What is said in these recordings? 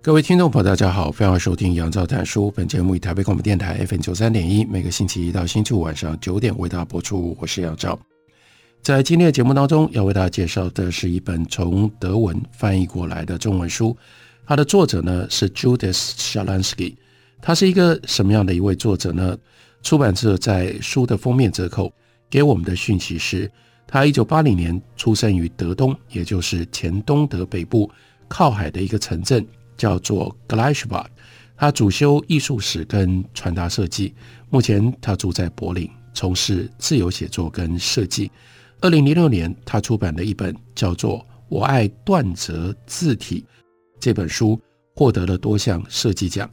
各位听众朋友，大家好，欢迎收听杨照谈书。本节目以台北广播电台 FM 九三点一，每个星期一到星期五晚上九点为大家播出。我是杨照。在今天的节目当中，要为大家介绍的是一本从德文翻译过来的中文书。它的作者呢是 Judith Shalansky。他是一个什么样的一位作者呢？出版社在书的封面折扣给我们的讯息是，他一九八零年出生于德东，也就是前东德北部靠海的一个城镇。叫做 g l a s h b a d 他主修艺术史跟传达设计。目前他住在柏林，从事自由写作跟设计。二零零六年，他出版的一本叫做《我爱断折字体》这本书，获得了多项设计奖。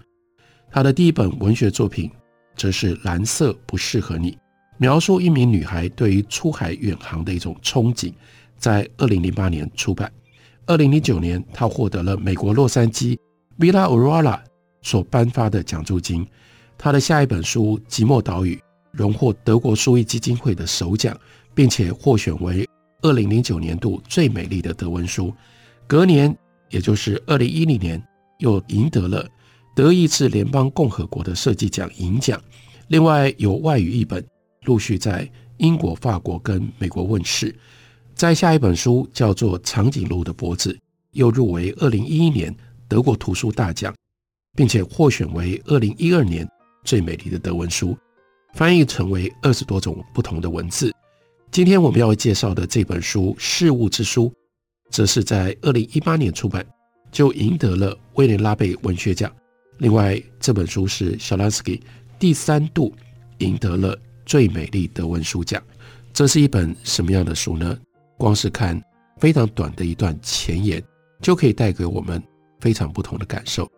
他的第一本文学作品则是《蓝色不适合你》，描述一名女孩对于出海远航的一种憧憬，在二零零八年出版。二零零九年，她获得了美国洛杉矶 Villa Aurora 所颁发的奖助金。他的下一本书《寂寞岛屿》荣获德国书艺基金会的首奖，并且获选为二零零九年度最美丽的德文书。隔年，也就是二零一零年，又赢得了德意志联邦共和国的设计奖银奖。另外，有外语译本陆续在英国、法国跟美国问世。在下一本书叫做《长颈鹿的脖子》，又入围二零一一年德国图书大奖，并且获选为二零一二年最美丽的德文书，翻译成为二十多种不同的文字。今天我们要介绍的这本书《事物之书》，则是在二零一八年出版，就赢得了威廉拉贝文学奖。另外，这本书是肖兰斯基第三度赢得了最美丽德文书奖。这是一本什么样的书呢？光是看非常短的一段前言，就可以带给我们非常不同的感受。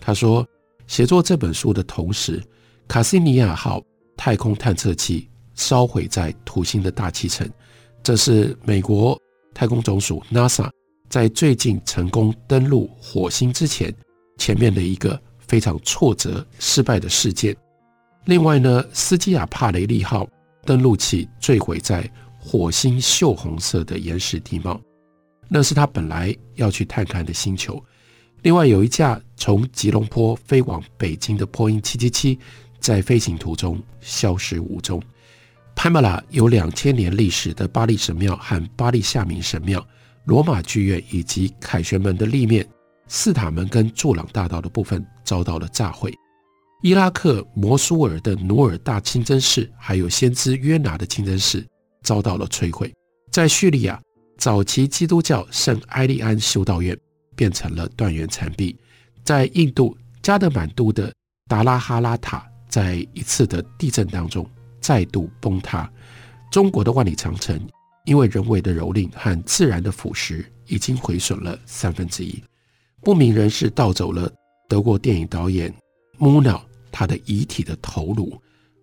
他说，写作这本书的同时，卡西尼亚号太空探测器烧毁在土星的大气层，这是美国太空总署 NASA 在最近成功登陆火星之前，前面的一个非常挫折失败的事件。另外呢，斯基亚帕雷利号登陆器坠毁在。火星锈红色的岩石地貌，那是他本来要去探看的星球。另外，有一架从吉隆坡飞往北京的波音七七七，在飞行途中消失无踪。潘马拉有两千年历史的巴力神庙和巴力夏明神庙、罗马剧院以及凯旋门的立面、四塔门跟柱廊大道的部分遭到了炸毁。伊拉克摩苏尔的努尔大清真寺，还有先知约拿的清真寺。遭到了摧毁，在叙利亚，早期基督教圣埃利安修道院变成了断垣残壁；在印度加德满都的达拉哈拉塔，在一次的地震当中再度崩塌。中国的万里长城，因为人为的蹂躏和自然的腐蚀，已经毁损了三分之一。不明人士盗走了德国电影导演穆瑙他的遗体的头颅。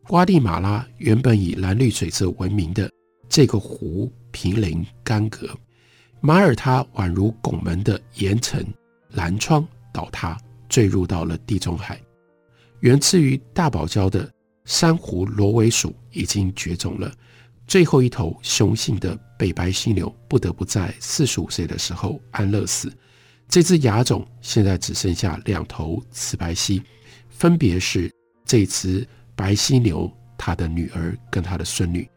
瓜地马拉原本以蓝绿水色闻名的。这个湖濒临干涸，马耳他宛如拱门的岩层蓝窗倒塌，坠入到了地中海。源自于大堡礁的珊瑚螺尾鼠已经绝种了，最后一头雄性的北白犀牛不得不在四十五岁的时候安乐死。这只亚种现在只剩下两头雌白犀，分别是这只白犀牛它的女儿跟它的孙女。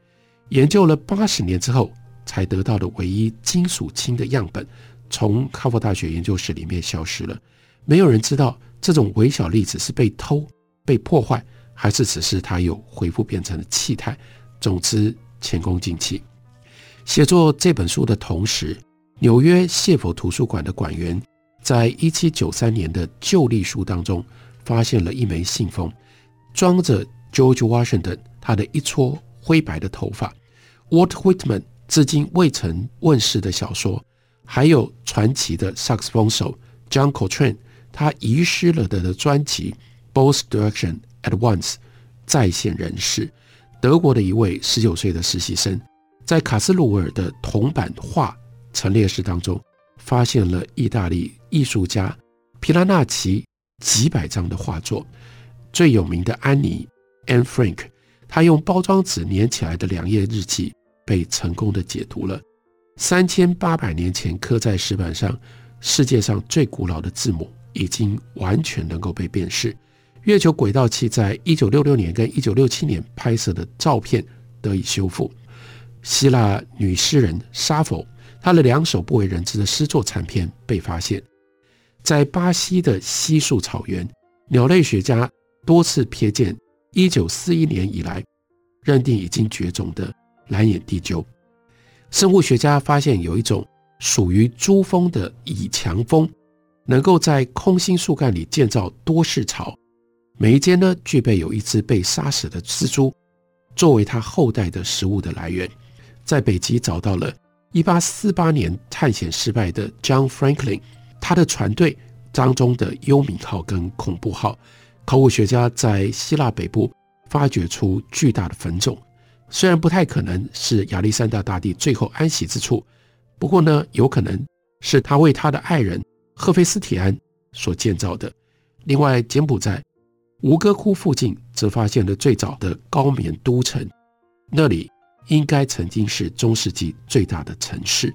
研究了八十年之后，才得到的唯一金属氢的样本，从哈佛大学研究室里面消失了。没有人知道这种微小粒子是被偷、被破坏，还是只是它有恢复变成了气态。总之，前功尽弃。写作这本书的同时，纽约谢佛图书馆的馆员在一七九三年的旧隶书当中发现了一枚信封，装着 George Washington 他的一撮灰白的头发。Walt Whitman 至今未曾问世的小说《还有传奇的萨克斯风手 John Coltrane，他遗失了的专辑《Both Directions at Once》再现人世。德国的一位十九岁的实习生，在卡斯鲁尔的铜版画陈列室当中，发现了意大利艺术家皮拉纳奇几百张的画作。最有名的安妮 Anne Frank，她用包装纸粘起来的两页日记被成功的解读了。三千八百年前刻在石板上，世界上最古老的字母已经完全能够被辨识。月球轨道器在一九六六年跟一九六七年拍摄的照片得以修复。希腊女诗人莎佛，她的两首不为人知的诗作残篇被发现。在巴西的稀树草原，鸟类学家多次瞥见一九四一年以来认定已经绝种的蓝眼地鸠。生物学家发现有一种属于珠蜂的蚁强蜂，能够在空心树干里建造多室巢，每一间呢具备有一只被杀死的蜘蛛，作为它后代的食物的来源。在北极找到了1848年探险失败的 John Franklin，他的船队当中的幽冥号跟恐怖号。考古学家在希腊北部发掘出巨大的坟冢。虽然不太可能是亚历山大大帝最后安息之处，不过呢，有可能是他为他的爱人赫菲斯提安所建造的。另外，柬埔寨吴哥窟附近则发现了最早的高棉都城，那里应该曾经是中世纪最大的城市。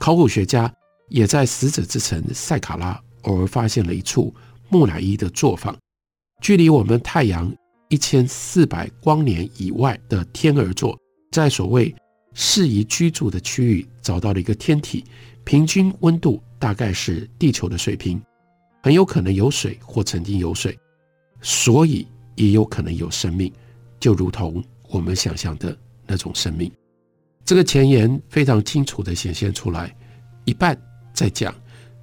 考古学家也在死者之城塞卡拉偶尔发现了一处木乃伊的作坊，距离我们太阳。一千四百光年以外的天鹅座，在所谓适宜居住的区域找到了一个天体，平均温度大概是地球的水平，很有可能有水或曾经有水，所以也有可能有生命，就如同我们想象的那种生命。这个前言非常清楚地显现出来，一半在讲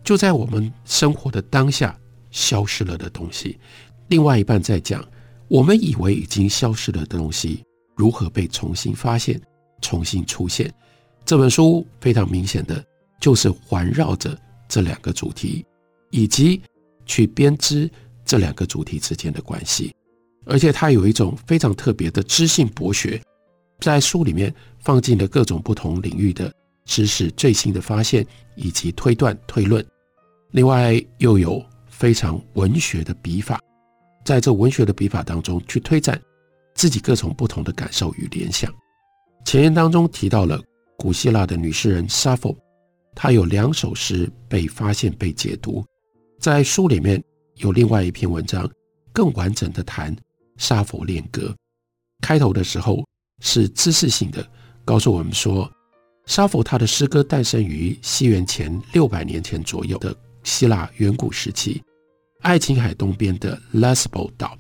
就在我们生活的当下消失了的东西，另外一半在讲。我们以为已经消失了的东西，如何被重新发现、重新出现？这本书非常明显的就是环绕着这两个主题，以及去编织这两个主题之间的关系。而且它有一种非常特别的知性博学，在书里面放进了各种不同领域的知识、最新的发现以及推断、推论。另外又有非常文学的笔法。在这文学的笔法当中去推展自己各种不同的感受与联想。前言当中提到了古希腊的女诗人莎佛，她有两首诗被发现被解读。在书里面有另外一篇文章，更完整的谈莎佛恋歌。开头的时候是知识性的，告诉我们说，莎佛他的诗歌诞生于西元前六百年前左右的希腊远古时期。爱琴海东边的 Lesbo 岛，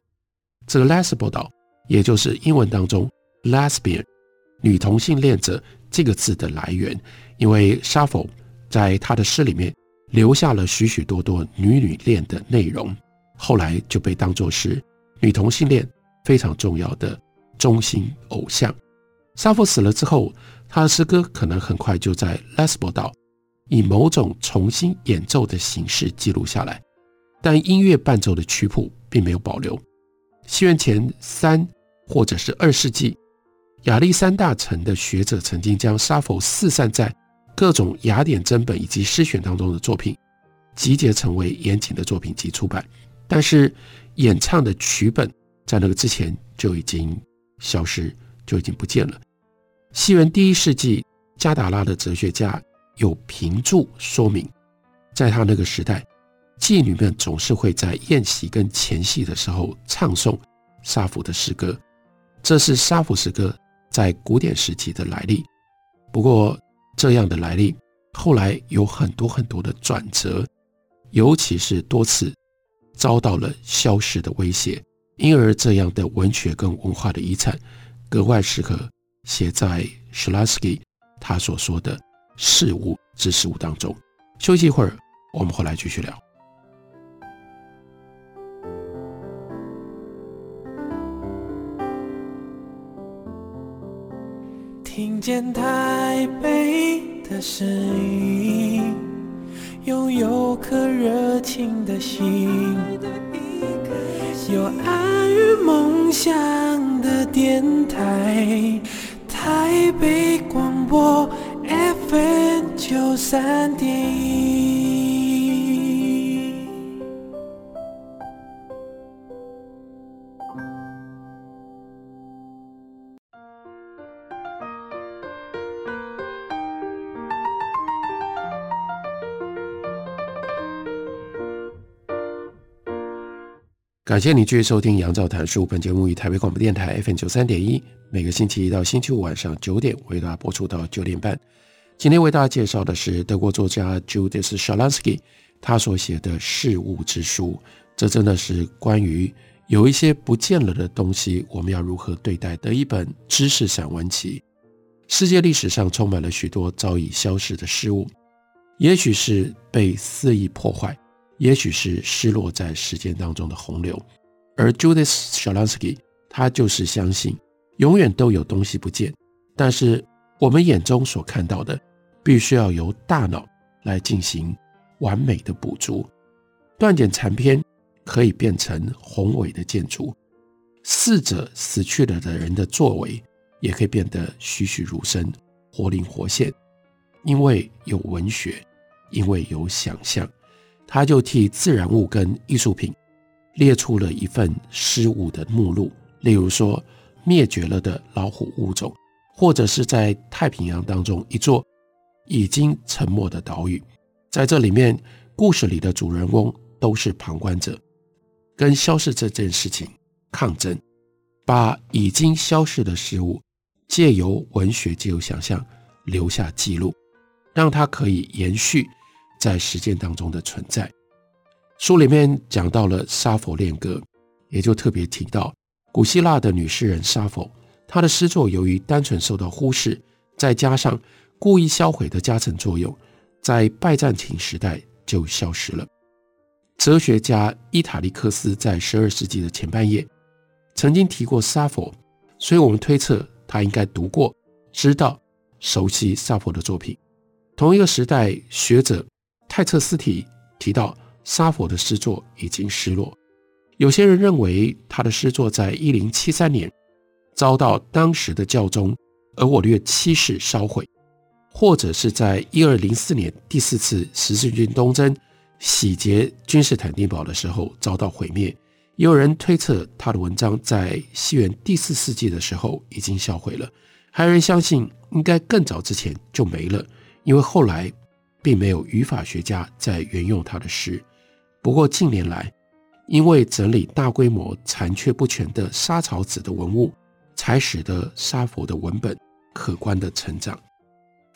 这个 Lesbo 岛，也就是英文当中 Lesbian 女同性恋者这个字的来源，因为莎佛在他的诗里面留下了许许多多女女恋的内容，后来就被当作是女同性恋非常重要的中心偶像。莎佛死了之后，他的诗歌可能很快就在 Lesbo 岛以某种重新演奏的形式记录下来。但音乐伴奏的曲谱并没有保留。西元前三或者是二世纪，亚历山大城的学者曾经将沙佛四散在各种雅典真本以及诗选当中的作品集结成为严谨的作品集出版，但是演唱的曲本在那个之前就已经消失，就已经不见了。西元第一世纪，加达拉的哲学家有评注说明，在他那个时代。妓女们总是会在宴席跟前戏的时候唱诵莎佛的诗歌，这是莎佛诗歌在古典时期的来历。不过，这样的来历后来有很多很多的转折，尤其是多次遭到了消失的威胁，因而这样的文学跟文化的遗产格外适合写在 s h l a s k y 他所说的事物之事物当中。休息一会儿，我们回来继续聊。听见台北的声音，拥有颗热情的心，有爱与梦想的电台，台北广播 FM 九三点一。感谢你继续收听《杨照谈书》，本节目以台北广播电台 FM 九三点一，每个星期一到星期五晚上九点为大家播出到九点半。今天为大家介绍的是德国作家 Judith Shalansky 他所写的《事物之书》，这真的是关于有一些不见了的东西，我们要如何对待的一本知识散文集。世界历史上充满了许多早已消失的事物，也许是被肆意破坏。也许是失落在时间当中的洪流，而 Judith Shalansky 他就是相信，永远都有东西不见，但是我们眼中所看到的，必须要由大脑来进行完美的捕捉。断简残篇可以变成宏伟的建筑，逝者死去了的人的作为也可以变得栩栩如生、活灵活现，因为有文学，因为有想象。他就替自然物跟艺术品列出了一份失物的目录，例如说灭绝了的老虎物种，或者是在太平洋当中一座已经沉没的岛屿。在这里面，故事里的主人翁都是旁观者，跟消失这件事情抗争，把已经消失的事物借由文学、借由想象留下记录，让它可以延续。在实践当中的存在，书里面讲到了莎佛恋歌，也就特别提到古希腊的女诗人莎佛，她的诗作由于单纯受到忽视，再加上故意销毁的加成作用，在拜占庭时代就消失了。哲学家伊塔利克斯在十二世纪的前半叶曾经提过莎佛，所以我们推测他应该读过、知道、熟悉莎佛的作品。同一个时代，学者。泰彻斯提提到，沙佛的诗作已经失落。有些人认为他的诗作在一零七三年遭到当时的教宗而我略七世烧毁，或者是在一二零四年第四次十字军东征洗劫君士坦丁堡的时候遭到毁灭。也有人推测他的文章在西元第四世纪的时候已经销毁了。还有人相信应该更早之前就没了，因为后来。并没有语法学家在援用他的诗。不过近年来，因为整理大规模残缺不全的莎草纸的文物，才使得沙佛的文本可观的成长。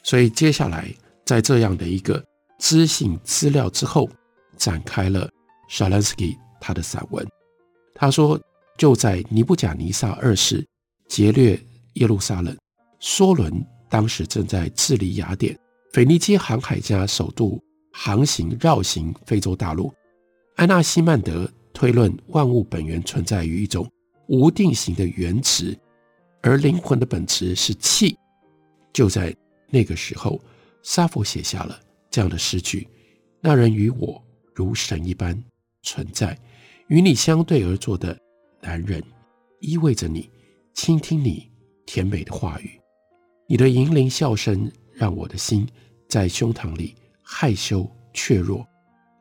所以接下来，在这样的一个知性资料之后，展开了 Shalansky 他的散文。他说，就在尼布甲尼撒二世劫掠耶路撒冷，梭伦当时正在治理雅典。腓尼基航海家首度航行绕行非洲大陆，安纳西曼德推论万物本源存在于一种无定型的原质，而灵魂的本质是气。就在那个时候，莎佛写下了这样的诗句：“那人与我如神一般存在，与你相对而坐的男人，依偎着你，倾听你甜美的话语，你的银铃笑声。”让我的心在胸膛里害羞怯弱，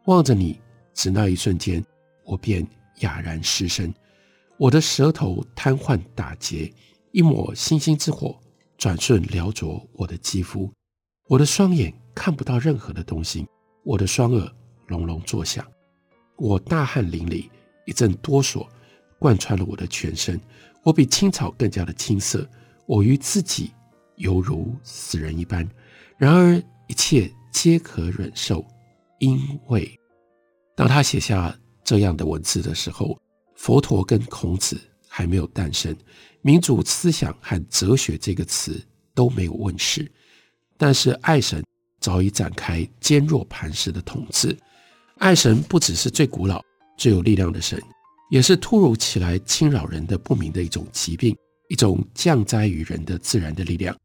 望着你，只那一瞬间，我便哑然失声。我的舌头瘫痪打结，一抹星星之火转瞬燎灼我的肌肤。我的双眼看不到任何的东西，我的双耳隆隆作响。我大汗淋漓，一阵哆嗦贯穿了我的全身。我比青草更加的青涩。我与自己。犹如死人一般，然而一切皆可忍受，因为当他写下这样的文字的时候，佛陀跟孔子还没有诞生，民主思想和哲学这个词都没有问世，但是爱神早已展开坚若磐石的统治。爱神不只是最古老、最有力量的神，也是突如其来侵扰人的不明的一种疾病。一种降灾于人的自然的力量，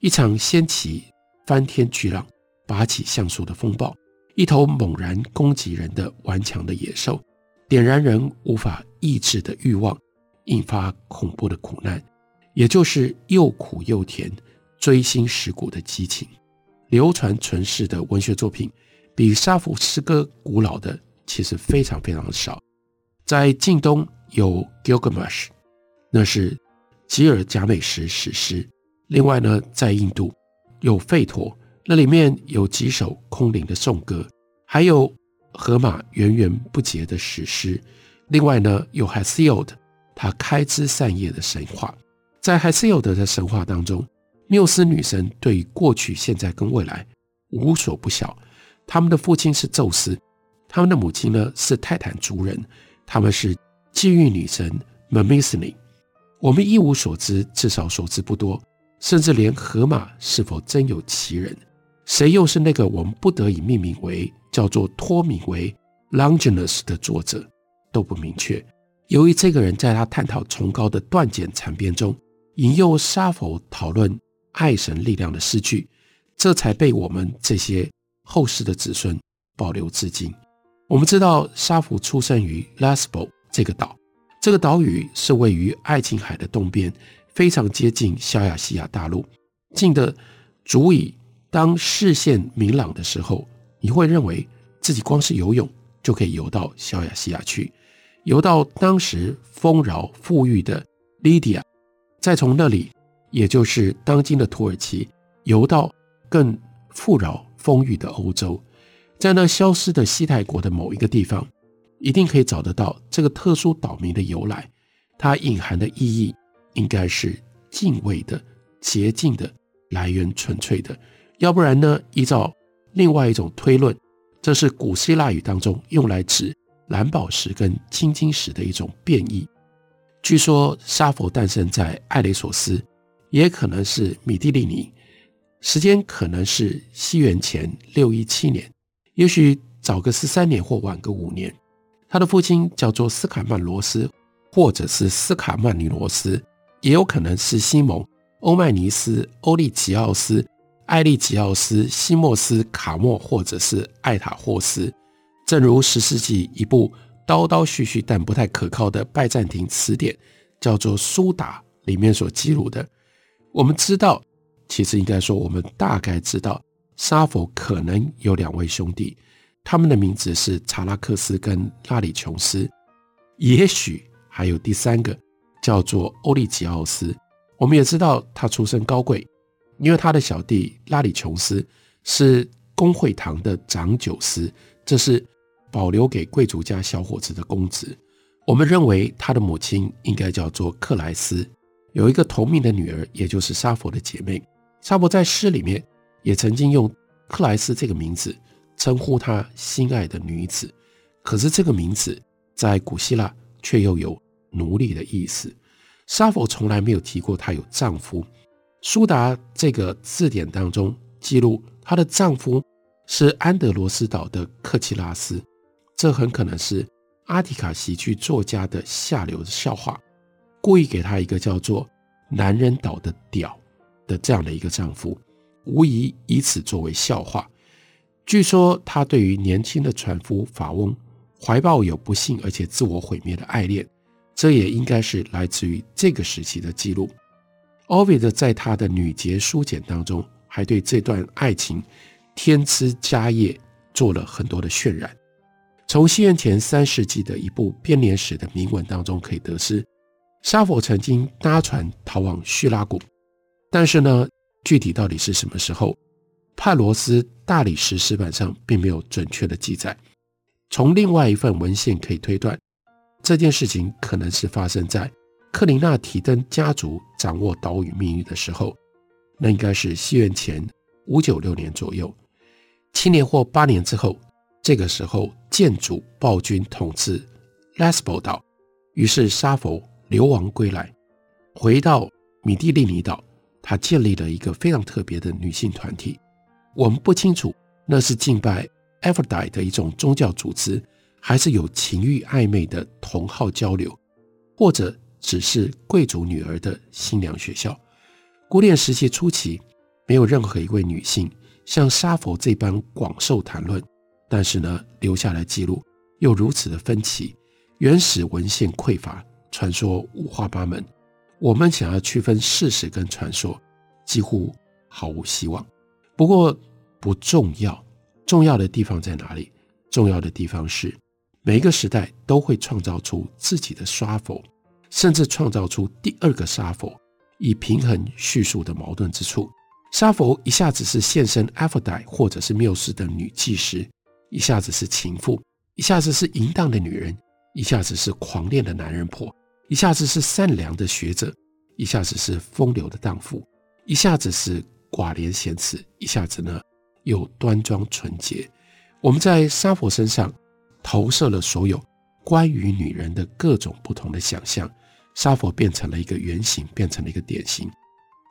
一场掀起翻天巨浪，拔起橡树的风暴，一头猛然攻击人的顽强的野兽，点燃人无法抑制的欲望，引发恐怖的苦难，也就是又苦又甜、锥心蚀骨的激情。流传存世的文学作品，比杀俘诗歌古老的其实非常非常少。在近东有《Gilgamesh》，那是吉尔贾美什史诗。另外呢，在印度有《吠陀》，那里面有几首空灵的颂歌，还有荷马源源不绝的史诗。另外呢，有 Hesiod，他开枝散叶的神话。在 Hesiod 的神话当中，缪斯女神对过去、现在跟未来无所不晓。他们的父亲是宙斯，他们的母亲呢是泰坦族人，他们是机遇女神 Mnemosyne。我们一无所知，至少所知不多，甚至连荷马是否真有其人，谁又是那个我们不得已命名为叫做托米为 Longinus 的作者都不明确。由于这个人在他探讨崇高的断简残编中引诱杀佛讨论。爱神力量的诗句，这才被我们这些后世的子孙保留至今。我们知道，杀弗出生于 Lesbo 这个岛，这个岛屿是位于爱琴海的东边，非常接近小亚细亚大陆，近的足以当视线明朗的时候，你会认为自己光是游泳就可以游到小亚细亚去，游到当时丰饶富裕的利迪亚再从那里。也就是当今的土耳其，游到更富饶丰裕的欧洲，在那消失的西泰国的某一个地方，一定可以找得到这个特殊岛名的由来。它隐含的意义应该是敬畏的、洁净的、来源纯粹的。要不然呢？依照另外一种推论，这是古希腊语当中用来指蓝宝石跟青金石的一种变异。据说沙佛诞生在艾雷索斯。也可能是米蒂利尼，时间可能是西元前六一七年，也许早个十三年或晚个五年。他的父亲叫做斯卡曼罗斯，或者是斯卡曼尼罗斯，也有可能是西蒙、欧迈尼斯、欧利吉奥斯、艾利吉奥斯、西莫斯、卡莫，或者是艾塔霍斯。正如十世纪一部叨叨续续但不太可靠的拜占庭词典，叫做《苏达》里面所记录的。我们知道，其实应该说，我们大概知道，沙佛可能有两位兄弟，他们的名字是查拉克斯跟拉里琼斯，也许还有第三个叫做欧利吉奥斯。我们也知道他出身高贵，因为他的小弟拉里琼斯是公会堂的长酒师，这是保留给贵族家小伙子的公职。我们认为他的母亲应该叫做克莱斯。有一个同名的女儿，也就是沙佛的姐妹。沙佛在诗里面也曾经用克莱斯这个名字称呼他心爱的女子，可是这个名字在古希腊却又有奴隶的意思。杀弗从来没有提过她有丈夫。苏达这个字典当中记录她的丈夫是安德罗斯岛的克奇拉斯，这很可能是阿提卡喜剧作家的下流笑话。故意给她一个叫做“男人岛的屌”的这样的一个丈夫，无疑以此作为笑话。据说她对于年轻的船夫法翁怀抱有不幸而且自我毁灭的爱恋，这也应该是来自于这个时期的记录。Ovid 在他的女节书简当中，还对这段爱情添枝加叶，做了很多的渲染。从西元前三世纪的一部编年史的铭文当中可以得知。沙佛曾经搭船逃往叙拉古，但是呢，具体到底是什么时候，帕罗斯大理石石板上并没有准确的记载。从另外一份文献可以推断，这件事情可能是发生在克林纳提登家族掌握岛屿命运的时候，那应该是西元前五九六年左右，七年或八年之后，这个时候建主暴君统治 Lesbo 岛，于是沙佛。流亡归来，回到米蒂利尼岛，他建立了一个非常特别的女性团体。我们不清楚那是敬拜 Aphrodite 的一种宗教组织，还是有情欲暧昧的同好交流，或者只是贵族女儿的新娘学校。古典时期初期，没有任何一位女性像沙佛这般广受谈论，但是呢，留下来记录又如此的分歧，原始文献匮乏，传说五花八门，我们想要区分事实跟传说，几乎毫无希望。不过不重要，重要的地方在哪里？重要的地方是，每一个时代都会创造出自己的沙佛，甚至创造出第二个沙佛，以平衡叙述的矛盾之处。沙佛一下子是献身阿佛代或者是缪斯的女祭司，一下子是情妇，一下子是淫荡的女人，一下子是狂恋的男人婆，一下子是善良的学者，一下子是风流的荡妇，一下子是寡廉鲜耻，一下子呢又端庄纯洁。我们在沙佛身上投射了所有关于女人的各种不同的想象，沙佛变成了一个原型，变成了一个典型，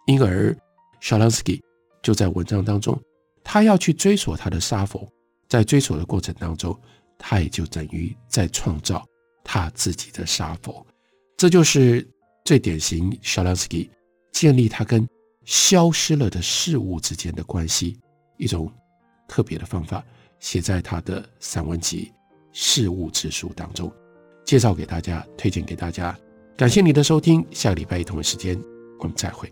因而。莎朗斯基就在文章当中，他要去追索他的沙佛，在追索的过程当中，他也就等于在创造他自己的沙佛。这就是最典型莎朗斯基建立他跟消失了的事物之间的关系一种特别的方法，写在他的散文集《事物之书》当中，介绍给大家，推荐给大家。感谢你的收听，下个礼拜一同一时间我们再会。